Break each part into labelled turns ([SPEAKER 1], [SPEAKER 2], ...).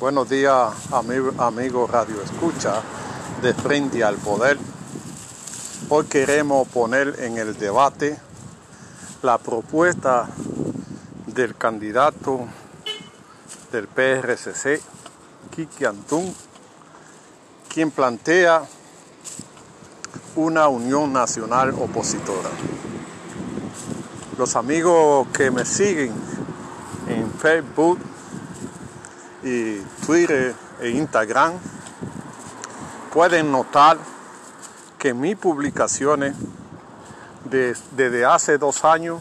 [SPEAKER 1] Buenos días, amigo, amigo Radio Escucha de Frente al Poder. Hoy queremos poner en el debate la propuesta del candidato del PRCC, Kiki Antún, quien plantea una unión nacional opositora. Los amigos que me siguen en Facebook y Twitter e Instagram pueden notar que mis publicaciones desde hace dos años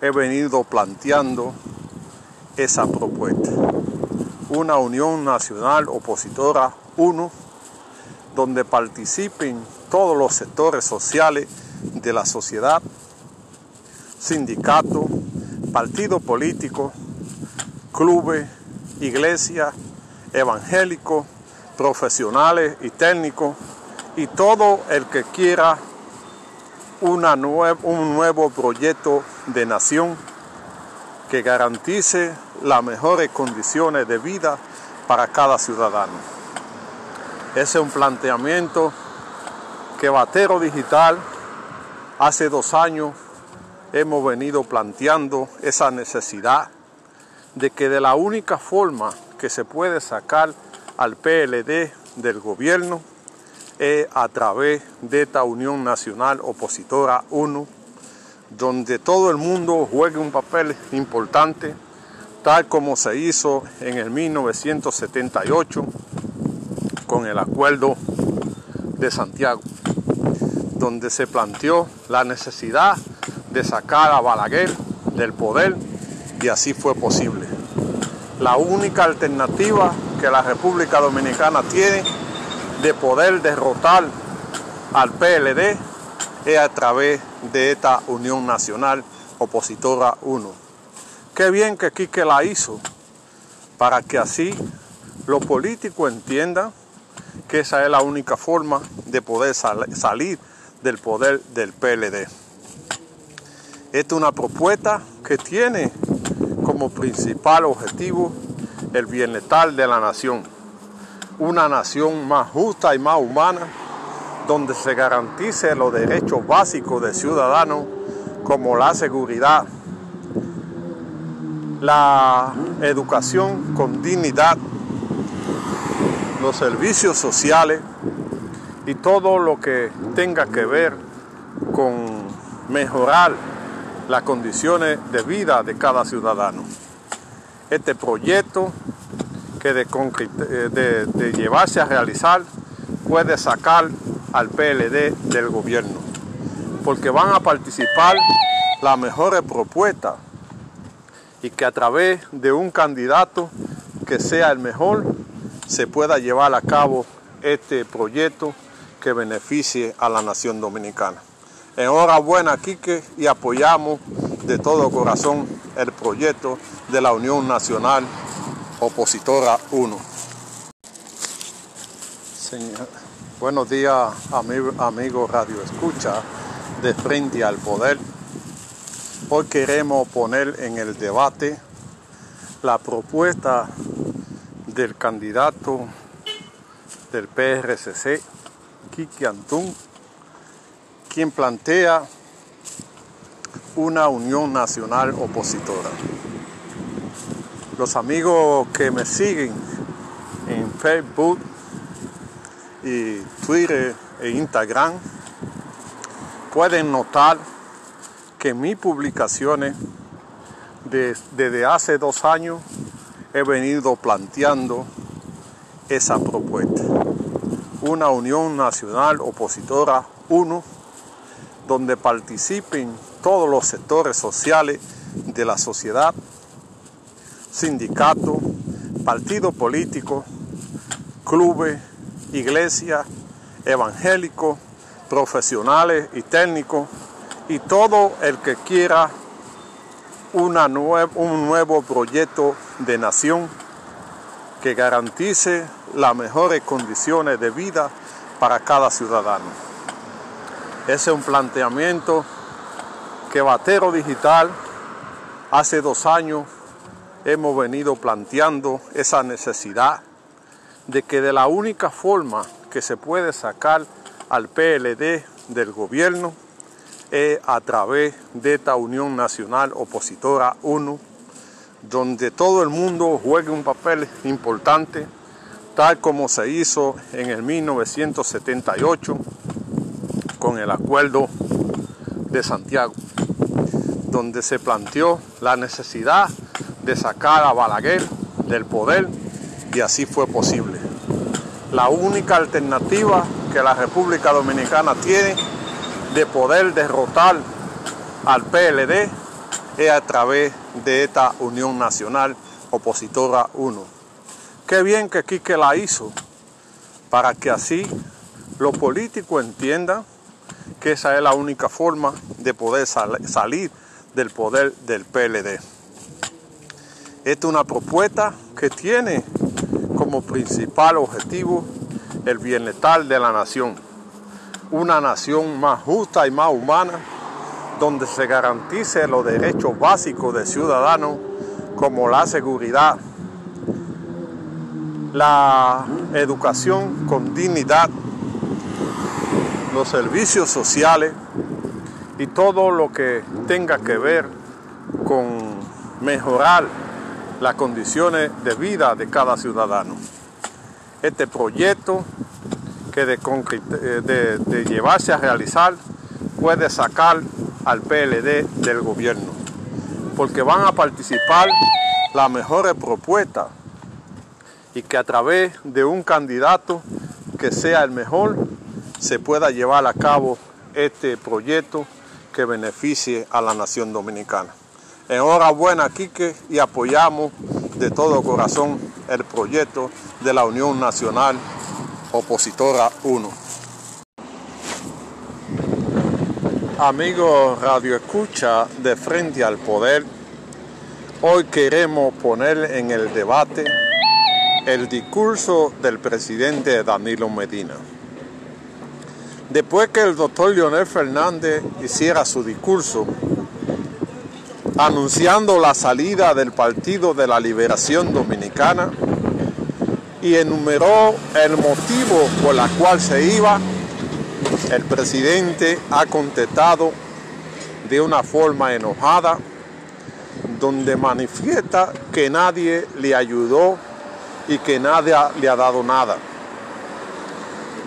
[SPEAKER 1] he venido planteando esa propuesta. Una unión nacional opositora, uno, donde participen todos los sectores sociales de la sociedad, sindicatos, partidos políticos, clubes, iglesias, evangélicos, profesionales y técnicos, y todo el que quiera una un nuevo proyecto de nación que garantice las mejores condiciones de vida para cada ciudadano. Ese es un planteamiento que Batero Digital hace dos años hemos venido planteando esa necesidad de que de la única forma que se puede sacar al PLD del gobierno es a través de esta Unión Nacional Opositora 1, donde todo el mundo juegue un papel importante, tal como se hizo en el 1978 con el Acuerdo de Santiago, donde se planteó la necesidad de sacar a Balaguer del poder y así fue posible. La única alternativa que la República Dominicana tiene de poder derrotar al PLD es a través de esta Unión Nacional Opositora 1. Qué bien que Quique la hizo para que así los políticos entiendan que esa es la única forma de poder salir del poder del PLD. Esta es una propuesta que tiene como principal objetivo el bienestar de la nación. Una nación más justa y más humana, donde se garantice los derechos básicos de ciudadanos como la seguridad, la educación con dignidad, los servicios sociales y todo lo que tenga que ver con mejorar las condiciones de vida de cada ciudadano. Este proyecto que de, de llevarse a realizar puede sacar al PLD del gobierno, porque van a participar las mejores propuestas y que a través de un candidato que sea el mejor se pueda llevar a cabo este proyecto que beneficie a la nación dominicana. Enhorabuena, Quique, y apoyamos de todo corazón el proyecto de la Unión Nacional Opositora 1. Señor. Buenos días, amigos amigo Radio Escucha de Frente al Poder. Hoy queremos poner en el debate la propuesta del candidato del PRCC, Kiki Antún, quien plantea una unión nacional opositora. Los amigos que me siguen en Facebook y Twitter e Instagram pueden notar que mis publicaciones desde hace dos años he venido planteando esa propuesta. Una unión nacional opositora, uno, donde participen todos los sectores sociales de la sociedad, sindicatos, partidos políticos, clubes, iglesias, evangélicos, profesionales y técnicos, y todo el que quiera un nuevo proyecto de nación que garantice las mejores condiciones de vida para cada ciudadano. Ese es un planteamiento que Batero Digital hace dos años hemos venido planteando esa necesidad de que de la única forma que se puede sacar al PLD del gobierno es a través de esta Unión Nacional Opositora 1, donde todo el mundo juegue un papel importante, tal como se hizo en el 1978 con el Acuerdo de Santiago, donde se planteó la necesidad de sacar a Balaguer del poder y así fue posible. La única alternativa que la República Dominicana tiene de poder derrotar al PLD es a través de esta Unión Nacional Opositora 1. Qué bien que Quique la hizo para que así los políticos entiendan que esa es la única forma de poder salir del poder del PLD. Esta es una propuesta que tiene como principal objetivo el bienestar de la nación. Una nación más justa y más humana, donde se garantice los derechos básicos de ciudadanos como la seguridad, la educación con dignidad, los servicios sociales y todo lo que tenga que ver con mejorar las condiciones de vida de cada ciudadano. Este proyecto que de, eh, llevarse a realizar puede sacar al PLD del gobierno, porque van a participar las mejores propuestas y que a través de un candidato que sea el mejor se pueda llevar a cabo este proyecto que beneficie a la nación dominicana. Enhorabuena, Quique, y apoyamos de todo corazón el proyecto de la Unión Nacional Opositora 1. Amigos Radio Escucha de Frente al Poder, hoy queremos poner en el debate el discurso del presidente Danilo Medina. Después que el doctor Leonel Fernández hiciera su discurso, anunciando la salida del Partido de la Liberación Dominicana y enumeró el motivo por el cual se iba, el presidente ha contestado de una forma enojada, donde manifiesta que nadie le ayudó y que nadie le ha dado nada.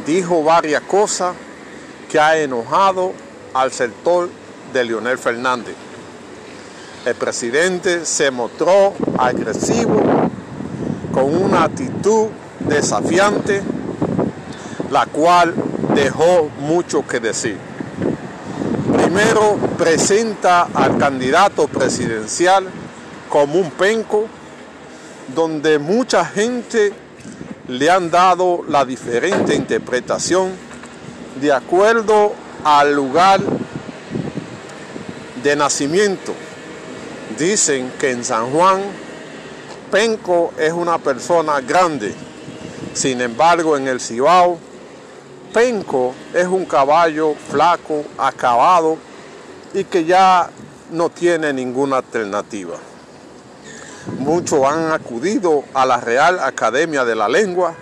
[SPEAKER 1] Dijo varias cosas que ha enojado al sector de Leonel Fernández el presidente se mostró agresivo, con una actitud desafiante, la cual dejó mucho que decir. Primero presenta al candidato presidencial como un penco, donde mucha gente le han dado la diferente interpretación de acuerdo al lugar de nacimiento Dicen que en San Juan Penco es una persona grande. Sin embargo, en el Cibao, Penco es un caballo flaco, acabado y que ya no tiene ninguna alternativa. Muchos han acudido a la Real Academia de la Lengua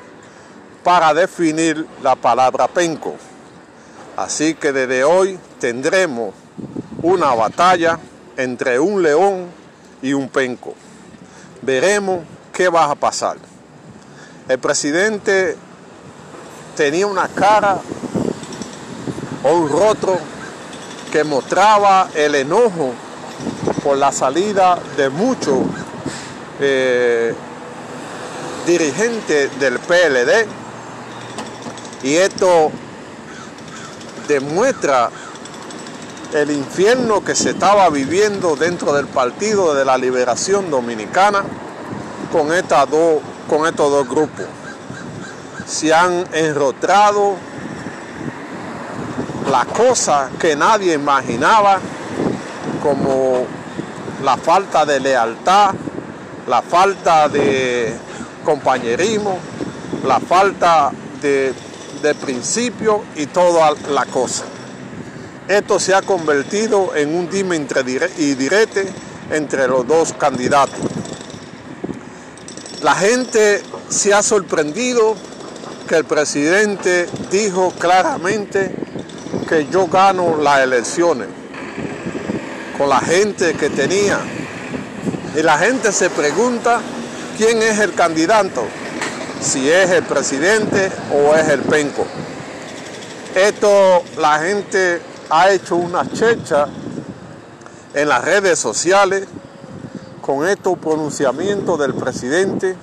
[SPEAKER 1] para definir la palabra penco. Así que desde hoy tendremos una batalla entre un león y un penco. Veremos qué va a pasar. El presidente tenía una cara o un rostro que mostraba el enojo por la salida de muchos eh, dirigentes del PLD y esto demuestra el infierno que se estaba viviendo dentro del Partido de la Liberación Dominicana con, estas dos, con estos dos grupos. Se han enrotrado las cosas que nadie imaginaba, como la falta de lealtad, la falta de compañerismo, la falta de, de principio y toda la cosa. Esto se ha convertido en un dime y direte entre los dos candidatos. La gente se ha sorprendido que el presidente dijo claramente que yo gano las elecciones con la gente que tenía. Y la gente se pregunta quién es el candidato, si es el presidente o es el penco. Esto la gente ha hecho una checha en las redes sociales con estos pronunciamientos del presidente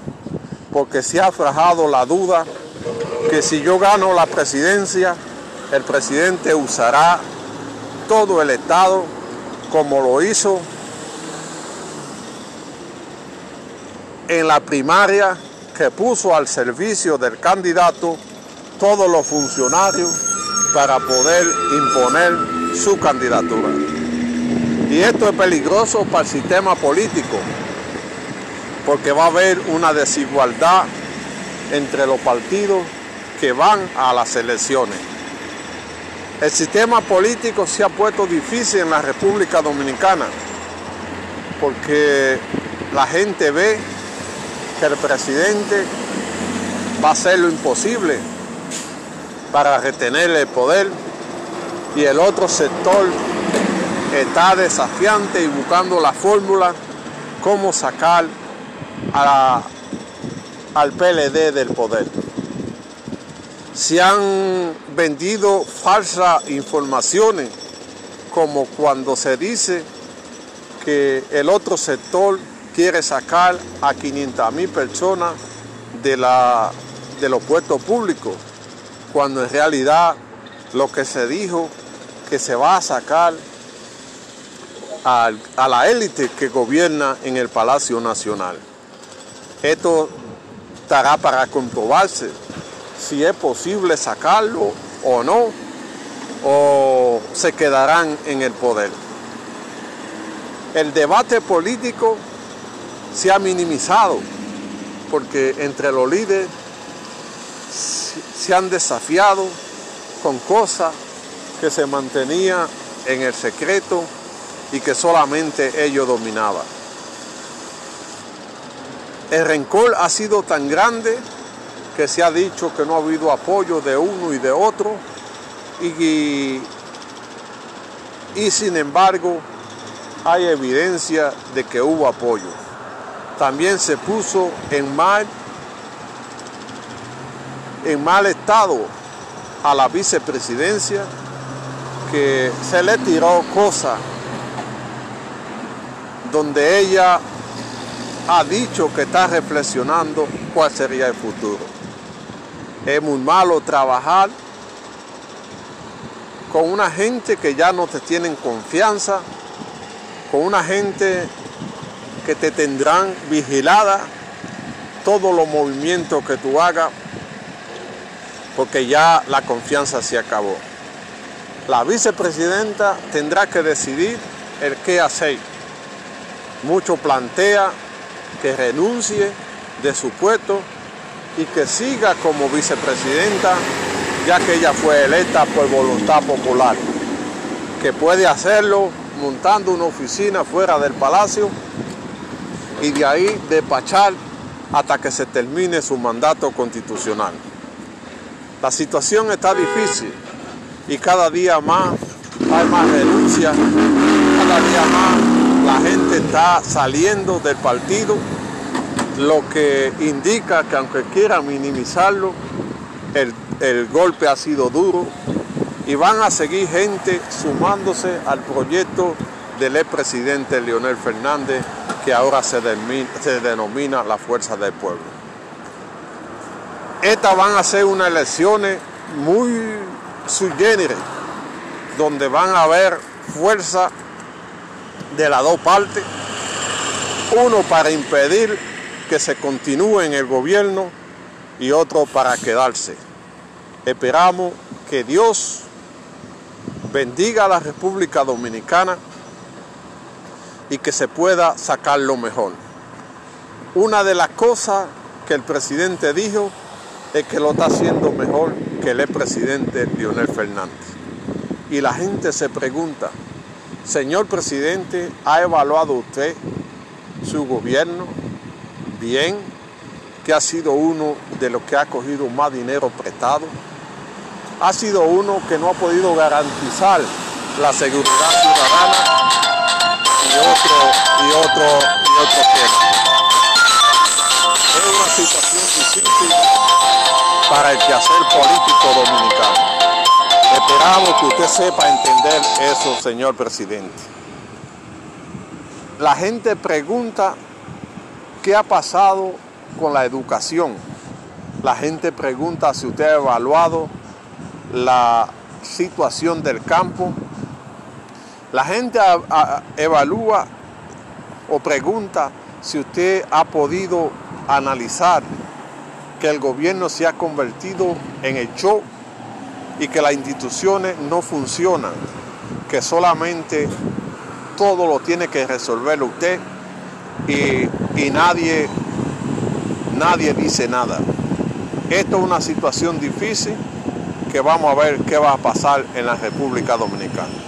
[SPEAKER 1] porque se ha frajado la duda que si yo gano la presidencia, el presidente usará todo el Estado como lo hizo en la primaria que puso al servicio del candidato todos los funcionarios para poder imponer su candidatura. Y esto es peligroso para el sistema político, porque va a haber una desigualdad entre los partidos que van a las elecciones. El sistema político se ha puesto difícil en la República Dominicana, porque la gente ve que el presidente va a hacer lo imposible para retener el poder y el otro sector está desafiante y buscando la fórmula cómo sacar al PLD del poder. Se han vendido falsas informaciones, como cuando se dice que el otro sector quiere sacar a 500 mil personas de, la, de los puestos públicos, cuando en realidad lo que se dijo que se va a sacar a, la élite que gobierna en el Palacio Nacional. Esto estará para comprobarse si es posible sacarlo o no, o se quedarán en el poder. El debate político se ha minimizado porque entre los líderes se han desafiado con cosas que se mantenían en el secreto y que solamente ellos dominaban. El rencor ha sido tan grande que se ha dicho que no ha habido apoyo de uno y de otro y, y sin embargo hay evidencia de que hubo apoyo. También se puso en mal, en mal estado a la vicepresidencia que se le tiró cosas donde ella ha dicho que está reflexionando cuál sería el futuro. Es muy malo trabajar con una gente que ya no te tienen confianza, con una gente que te tendrán vigilada todos los movimientos que tú hagas, porque ya la confianza se acabó. La vicepresidenta tendrá que decidir el qué hacer mucho plantea que renuncie de su puesto y que siga como vicepresidenta, ya que ella fue electa por voluntad popular, que puede hacerlo montando una oficina fuera del palacio y de ahí despachar hasta que se termine su mandato constitucional. La situación está difícil y cada día más hay más renuncias, cada día más la gente está saliendo del partido, lo que indica que aunque quiera minimizarlo, el, golpe ha sido duro y van a seguir gente sumándose al proyecto del expresidente Leonel Fernández, que ahora se, denomina la Fuerza del Pueblo. Estas van a ser unas elecciones muy sui donde van a haber fuerza de las dos partes, uno para impedir que se continúe en el gobierno y otro para quedarse. Esperamos que Dios bendiga a la República Dominicana y que se pueda sacar lo mejor. Una de las cosas que el presidente dijo es que lo está haciendo mejor que el expresidente Lionel Fernández. Y la gente se pregunta, Señor presidente, ¿ha evaluado usted su gobierno bien? que ha sido uno de los que ha cogido más dinero prestado, ha sido uno que no ha podido garantizar la seguridad ciudadana otro, y otro, y otro tema. Es una situación difícil para el quehacer político dominicano. Esperamos que usted sepa entender eso, señor presidente. La gente pregunta qué ha pasado con la educación. La gente pregunta si usted ha evaluado la situación del campo. La gente evalúa o pregunta si usted ha podido analizar que el gobierno se ha convertido en el show y que las instituciones no funcionan, que solamente todo lo tiene que resolver usted y, nadie, nadie dice nada. Esto es una situación difícil que vamos a ver qué va a pasar en la República Dominicana.